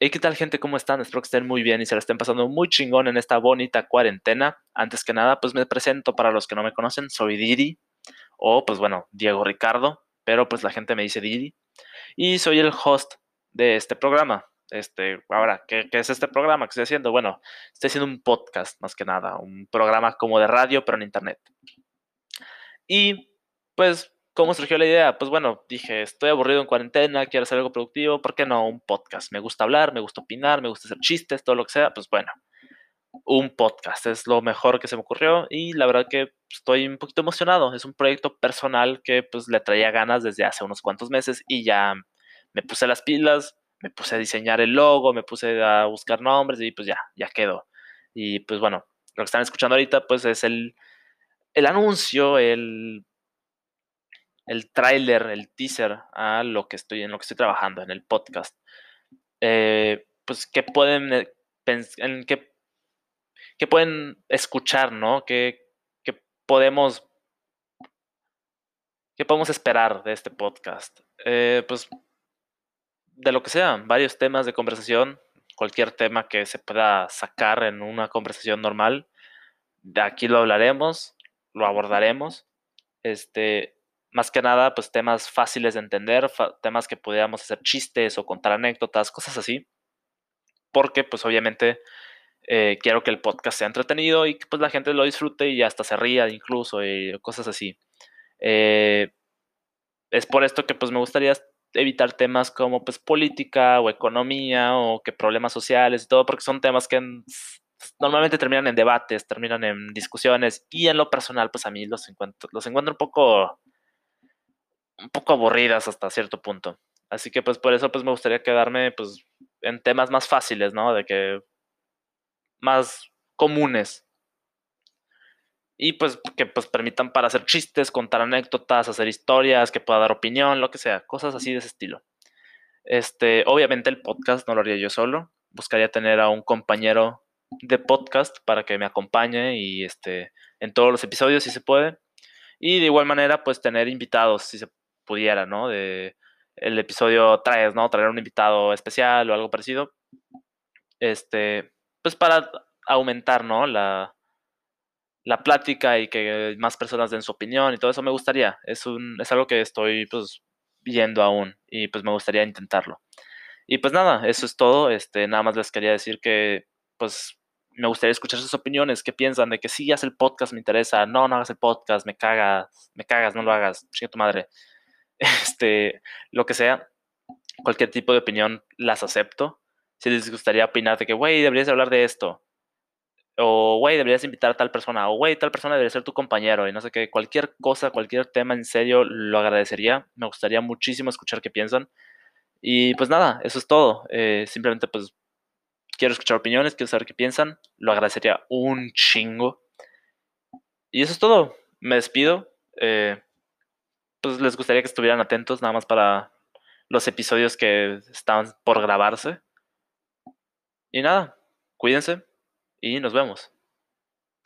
Hey, ¿qué tal gente? ¿Cómo están? Espero que estén muy bien y se la estén pasando muy chingón en esta bonita cuarentena. Antes que nada, pues me presento para los que no me conocen, soy Didi, o pues bueno, Diego Ricardo, pero pues la gente me dice Didi. Y soy el host de este programa. Este, ahora, ¿qué, ¿qué, es este programa que estoy haciendo? Bueno, estoy haciendo un podcast más que nada, un programa como de radio, pero en internet. Y pues ¿Cómo surgió la idea? Pues bueno, dije, estoy aburrido en cuarentena, quiero hacer algo productivo, ¿por qué no un podcast? Me gusta hablar, me gusta opinar, me gusta hacer chistes, todo lo que sea, pues bueno, un podcast es lo mejor que se me ocurrió y la verdad que estoy un poquito emocionado, es un proyecto personal que pues le traía ganas desde hace unos cuantos meses y ya me puse las pilas, me puse a diseñar el logo, me puse a buscar nombres y pues ya, ya quedó. Y pues bueno, lo que están escuchando ahorita pues es el, el anuncio, el el tráiler, el teaser a lo que estoy en lo que estoy trabajando en el podcast. Eh, pues qué pueden eh, qué, pueden escuchar, ¿no? ¿Qué, podemos qué podemos esperar de este podcast? Eh, pues de lo que sea, varios temas de conversación, cualquier tema que se pueda sacar en una conversación normal, de aquí lo hablaremos, lo abordaremos. Este, más que nada, pues temas fáciles de entender, temas que pudiéramos hacer chistes o contar anécdotas, cosas así. Porque, pues obviamente, eh, quiero que el podcast sea entretenido y que pues la gente lo disfrute y hasta se ría incluso y cosas así. Eh, es por esto que pues me gustaría evitar temas como pues política o economía o que problemas sociales y todo, porque son temas que normalmente terminan en debates, terminan en discusiones y en lo personal pues a mí los encuentro, los encuentro un poco un poco aburridas hasta cierto punto. Así que pues por eso pues me gustaría quedarme pues en temas más fáciles, ¿no? De que más comunes. Y pues que pues permitan para hacer chistes, contar anécdotas, hacer historias, que pueda dar opinión, lo que sea, cosas así de ese estilo. Este, obviamente el podcast no lo haría yo solo, buscaría tener a un compañero de podcast para que me acompañe y este en todos los episodios si se puede. Y de igual manera pues tener invitados si se pudiera, ¿no? De el episodio traes, ¿no? Traer un invitado especial o algo parecido. Este, pues para aumentar, ¿no? La, la plática y que más personas den su opinión y todo eso me gustaría. Es, un, es algo que estoy, pues, viendo aún y pues me gustaría intentarlo. Y pues nada, eso es todo. Este, nada más les quería decir que, pues, me gustaría escuchar sus opiniones, qué piensan de que si haz el podcast, me interesa, no, no hagas el podcast, me cagas, me cagas, no lo hagas, chinga madre. Este, lo que sea, cualquier tipo de opinión las acepto. Si les gustaría opinar de que, güey, deberías hablar de esto, o güey, deberías invitar a tal persona, o güey, tal persona debería ser tu compañero, y no sé qué, cualquier cosa, cualquier tema en serio, lo agradecería. Me gustaría muchísimo escuchar qué piensan. Y pues nada, eso es todo. Eh, simplemente pues quiero escuchar opiniones, quiero saber qué piensan. Lo agradecería un chingo. Y eso es todo. Me despido. Eh, pues les gustaría que estuvieran atentos nada más para los episodios que están por grabarse. Y nada, cuídense y nos vemos.